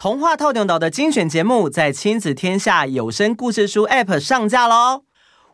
童话透中岛的精选节目在亲子天下有声故事书 App 上架喽！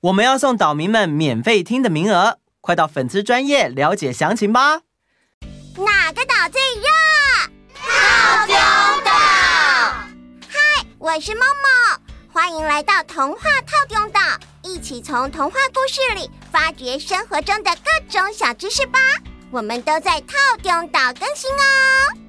我们要送岛民们免费听的名额，快到粉丝专页了解详情吧！哪个岛最热？透中岛！嗨，我是梦梦，欢迎来到童话透中岛，一起从童话故事里发掘生活中的各种小知识吧！我们都在套中岛更新哦。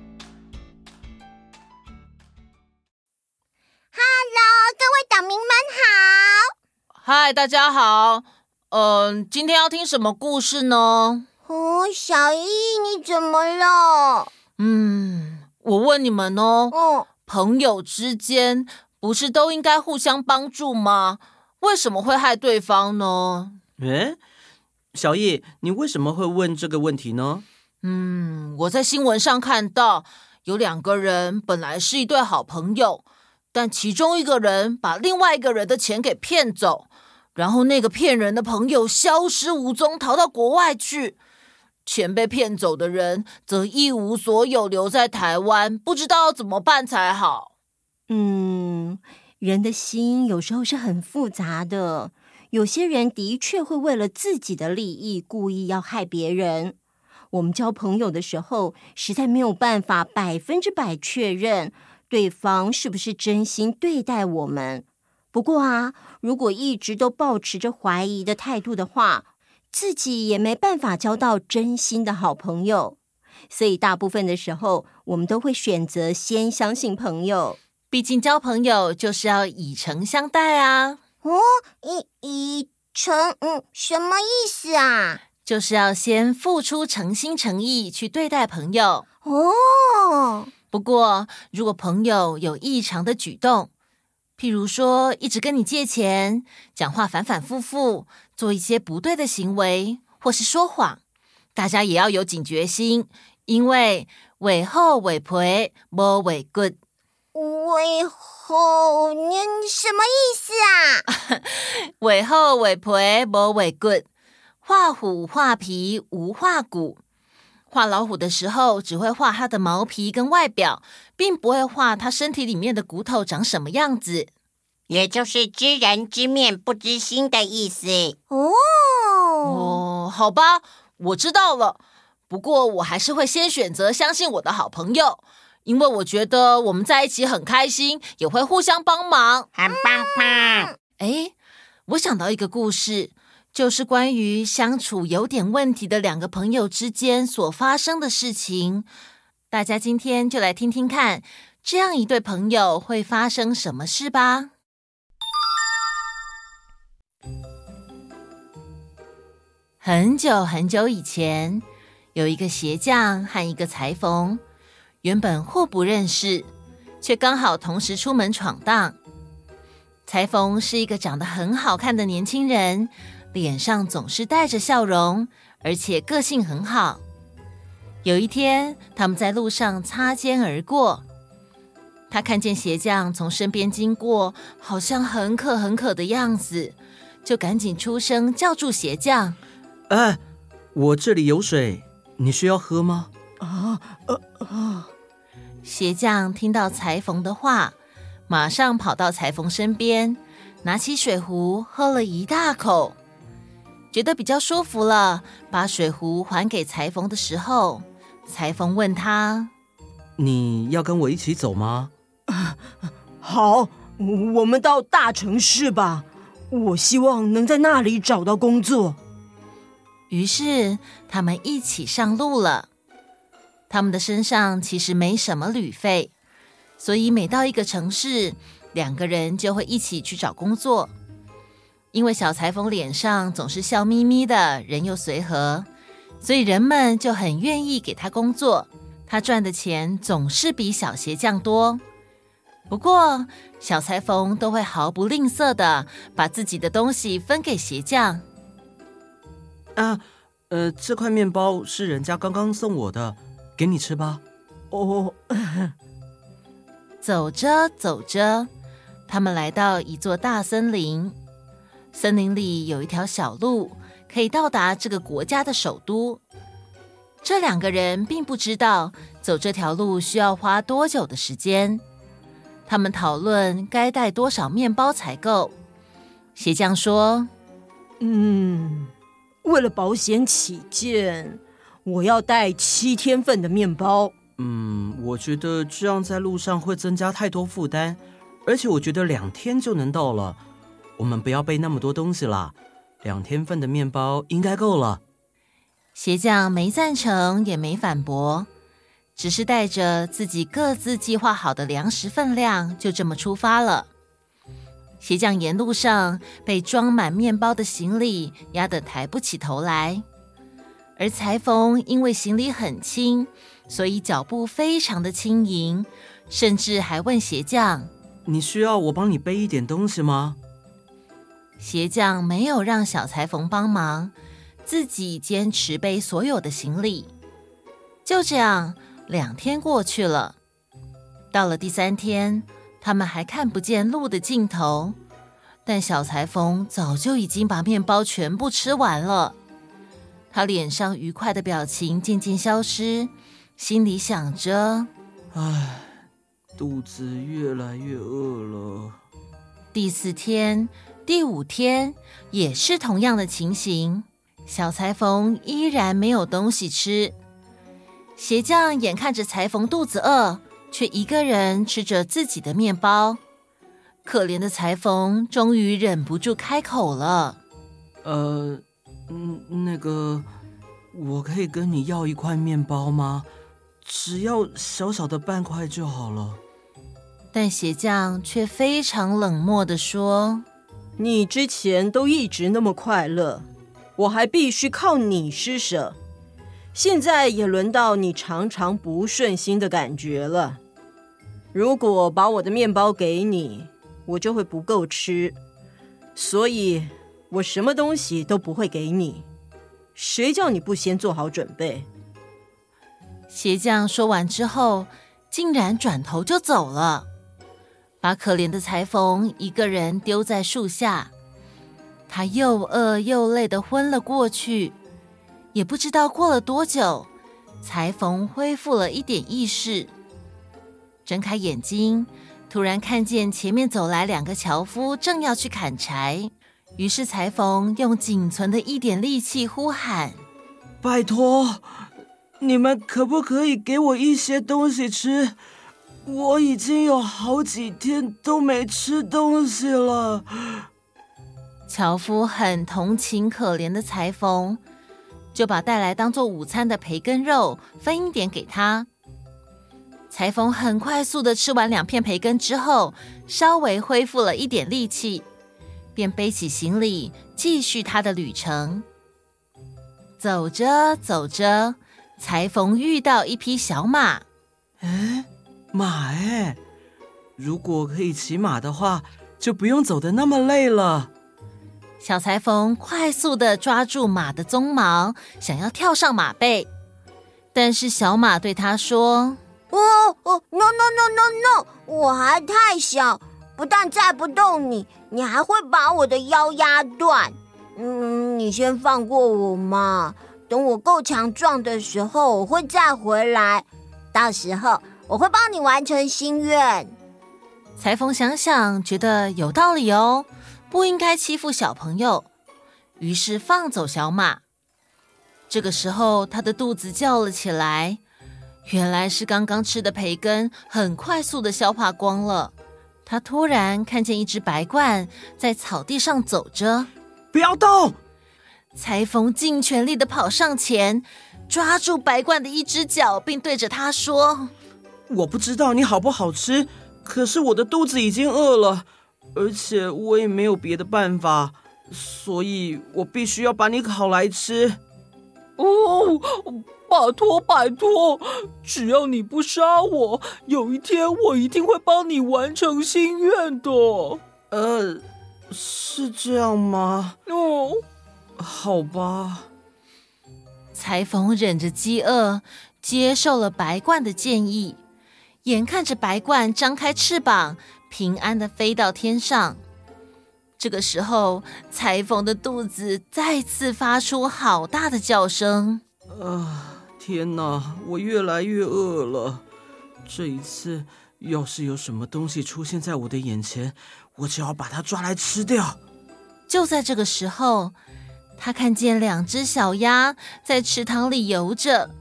嗨，大家好。嗯、呃，今天要听什么故事呢？哦，小易，你怎么了？嗯，我问你们哦。哦，朋友之间不是都应该互相帮助吗？为什么会害对方呢？诶，小易，你为什么会问这个问题呢？嗯，我在新闻上看到有两个人本来是一对好朋友。但其中一个人把另外一个人的钱给骗走，然后那个骗人的朋友消失无踪，逃到国外去。钱被骗走的人则一无所有，留在台湾，不知道怎么办才好。嗯，人的心有时候是很复杂的，有些人的确会为了自己的利益，故意要害别人。我们交朋友的时候，实在没有办法百分之百确认。对方是不是真心对待我们？不过啊，如果一直都保持着怀疑的态度的话，自己也没办法交到真心的好朋友。所以大部分的时候，我们都会选择先相信朋友。毕竟交朋友就是要以诚相待啊！哦，以以诚，嗯，什么意思啊？就是要先付出诚心诚意去对待朋友。哦。不过，如果朋友有异常的举动，譬如说一直跟你借钱，讲话反反复复，做一些不对的行为，或是说谎，大家也要有警觉心，因为尾后尾赔莫尾 good。尾后，你什么意思啊？尾后尾赔莫尾 good，画虎画皮无画骨。画老虎的时候，只会画它的毛皮跟外表，并不会画它身体里面的骨头长什么样子，也就是知人知面不知心的意思。哦哦，好吧，我知道了。不过我还是会先选择相信我的好朋友，因为我觉得我们在一起很开心，也会互相帮忙，很棒棒。哎，我想到一个故事。就是关于相处有点问题的两个朋友之间所发生的事情，大家今天就来听听看，这样一对朋友会发生什么事吧。很久很久以前，有一个鞋匠和一个裁缝，原本互不认识，却刚好同时出门闯荡。裁缝是一个长得很好看的年轻人。脸上总是带着笑容，而且个性很好。有一天，他们在路上擦肩而过，他看见鞋匠从身边经过，好像很渴很渴的样子，就赶紧出声叫住鞋匠：“哎，我这里有水，你需要喝吗？”啊，呃啊！鞋匠听到裁缝的话，马上跑到裁缝身边，拿起水壶喝了一大口。觉得比较舒服了，把水壶还给裁缝的时候，裁缝问他：“你要跟我一起走吗？”“ 好，我们到大城市吧。我希望能在那里找到工作。”于是他们一起上路了。他们的身上其实没什么旅费，所以每到一个城市，两个人就会一起去找工作。因为小裁缝脸上总是笑眯眯的，人又随和，所以人们就很愿意给他工作。他赚的钱总是比小鞋匠多。不过，小裁缝都会毫不吝啬的把自己的东西分给鞋匠。啊，呃，这块面包是人家刚刚送我的，给你吃吧。哦，走着走着，他们来到一座大森林。森林里有一条小路，可以到达这个国家的首都。这两个人并不知道走这条路需要花多久的时间，他们讨论该带多少面包才够。鞋匠说：“嗯，为了保险起见，我要带七天份的面包。嗯，我觉得这样在路上会增加太多负担，而且我觉得两天就能到了。我们不要背那么多东西了，两天份的面包应该够了。”鞋匠没赞成，也没反驳，只是带着自己各自计划好的粮食分量，就这么出发了。鞋匠沿路上被装满面包的行李压得抬不起头来，而裁缝因为行李很轻，所以脚步非常的轻盈，甚至还问鞋匠：“你需要我帮你背一点东西吗？”鞋匠没有让小裁缝帮忙。自己坚持背所有的行李，就这样两天过去了。到了第三天，他们还看不见路的尽头，但小裁缝早就已经把面包全部吃完了。他脸上愉快的表情渐渐消失，心里想着：“唉，肚子越来越饿了。”第四天、第五天也是同样的情形。小裁缝依然没有东西吃，鞋匠眼看着裁缝肚子饿，却一个人吃着自己的面包。可怜的裁缝终于忍不住开口了：“呃，嗯，那个，我可以跟你要一块面包吗？只要小小的半块就好了。”但鞋匠却非常冷漠的说：“你之前都一直那么快乐。”我还必须靠你施舍，现在也轮到你常常不顺心的感觉了。如果把我的面包给你，我就会不够吃，所以我什么东西都不会给你。谁叫你不先做好准备？鞋匠说完之后，竟然转头就走了，把可怜的裁缝一个人丢在树下。他又饿又累的昏了过去，也不知道过了多久，裁缝恢复了一点意识，睁开眼睛，突然看见前面走来两个樵夫，正要去砍柴。于是裁缝用仅存的一点力气呼喊：“拜托，你们可不可以给我一些东西吃？我已经有好几天都没吃东西了。”樵夫很同情可怜的裁缝，就把带来当做午餐的培根肉分一点给他。裁缝很快速的吃完两片培根之后，稍微恢复了一点力气，便背起行李继续他的旅程。走着走着，裁缝遇到一匹小马。哎，马哎！如果可以骑马的话，就不用走的那么累了。小裁缝快速的抓住马的鬃毛，想要跳上马背，但是小马对他说：“哦哦，no no no no no，我还太小，不但载不动你，你还会把我的腰压断。嗯，你先放过我嘛，等我够强壮的时候，我会再回来，到时候我会帮你完成心愿。”裁缝想想，觉得有道理哦。不应该欺负小朋友，于是放走小马。这个时候，他的肚子叫了起来，原来是刚刚吃的培根很快速的消化光了。他突然看见一只白鹳在草地上走着，不要动！裁缝尽全力的跑上前，抓住白鹳的一只脚，并对着他说：“我不知道你好不好吃，可是我的肚子已经饿了。”而且我也没有别的办法，所以我必须要把你烤来吃。哦，拜托拜托，只要你不杀我，有一天我一定会帮你完成心愿的。呃，是这样吗？哦，好吧。裁缝忍着饥饿，接受了白鹳的建议，眼看着白鹳张开翅膀。平安的飞到天上。这个时候，裁缝的肚子再次发出好大的叫声。啊，天哪！我越来越饿了，这一次，要是有什么东西出现在我的眼前，我就要把它抓来吃掉。就在这个时候，他看见两只小鸭在池塘里游着，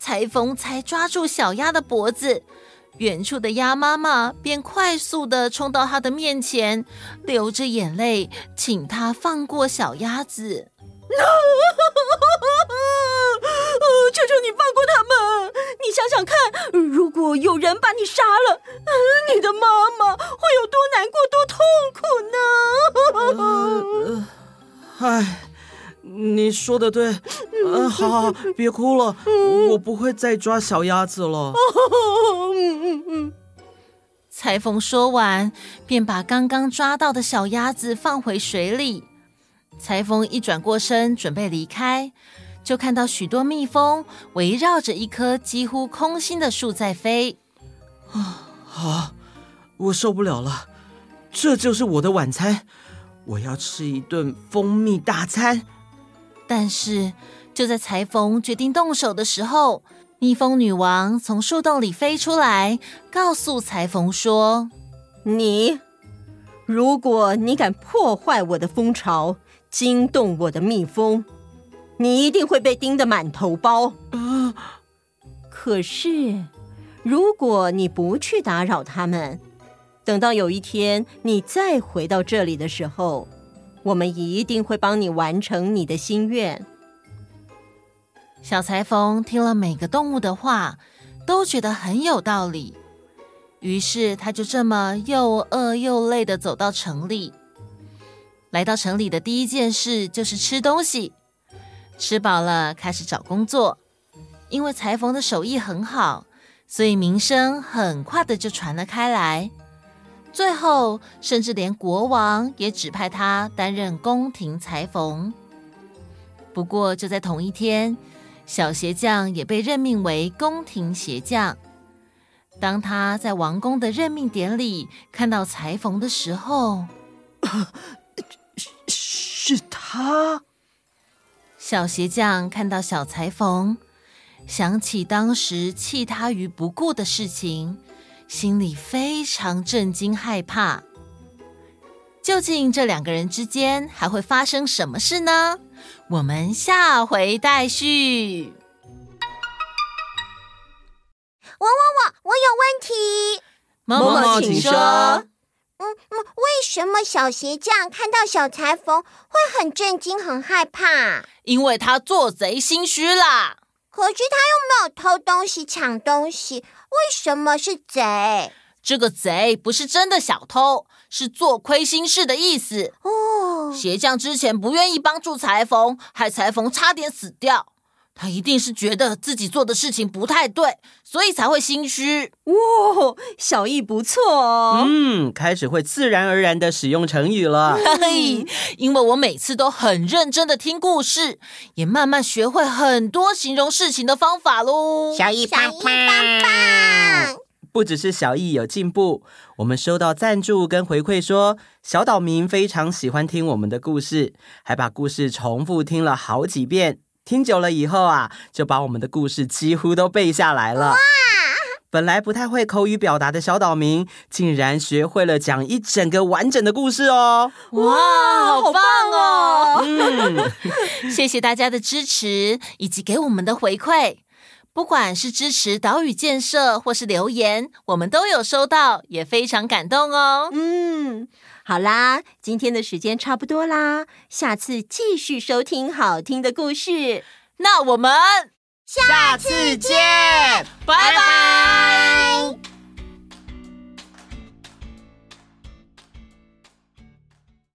裁缝才抓住小鸭的脖子，远处的鸭妈妈便快速地冲到他的面前，流着眼泪，请他放过小鸭子。求求你放过他们！你想想看，如果有人把你杀了，你的妈妈会有多难过、多痛苦呢？唉、呃，你说的对。嗯、呃，好好，别哭了，我不会再抓小鸭子了。裁缝说完，便把刚刚抓到的小鸭子放回水里。裁缝一转过身，准备离开。就看到许多蜜蜂围绕着一棵几乎空心的树在飞。啊，好，我受不了了，这就是我的晚餐，我要吃一顿蜂蜜大餐。但是就在裁缝决定动手的时候，蜜蜂女王从树洞里飞出来，告诉裁缝说：“你，如果你敢破坏我的蜂巢，惊动我的蜜蜂。”你一定会被叮得满头包。啊！可是，如果你不去打扰他们，等到有一天你再回到这里的时候，我们一定会帮你完成你的心愿。小裁缝听了每个动物的话，都觉得很有道理。于是，他就这么又饿又累的走到城里。来到城里的第一件事就是吃东西。吃饱了，开始找工作。因为裁缝的手艺很好，所以名声很快的就传了开来。最后，甚至连国王也指派他担任宫廷裁缝。不过，就在同一天，小鞋匠也被任命为宫廷鞋匠。当他在王宫的任命典礼看到裁缝的时候，是他。小鞋匠看到小裁缝，想起当时弃他于不顾的事情，心里非常震惊害怕。究竟这两个人之间还会发生什么事呢？我们下回待续。我我我我有问题，某某请说。嗯嗯，为什么小鞋匠看到小裁缝会很震惊、很害怕？因为他做贼心虚啦。可是他又没有偷东西、抢东西，为什么是贼？这个贼不是真的小偷，是做亏心事的意思。哦，鞋匠之前不愿意帮助裁缝，害裁缝差点死掉。他一定是觉得自己做的事情不太对，所以才会心虚。哇、哦，小易不错哦。嗯，开始会自然而然的使用成语了。嘿，因为我每次都很认真的听故事，也慢慢学会很多形容事情的方法喽。小易棒棒！不只是小易有进步，我们收到赞助跟回馈说，小岛民非常喜欢听我们的故事，还把故事重复听了好几遍。听久了以后啊，就把我们的故事几乎都背下来了。哇！本来不太会口语表达的小岛民，竟然学会了讲一整个完整的故事哦！哇，好棒哦！嗯，谢谢大家的支持以及给我们的回馈，不管是支持岛屿建设或是留言，我们都有收到，也非常感动哦。嗯。好啦，今天的时间差不多啦，下次继续收听好听的故事。那我们下次见，拜拜。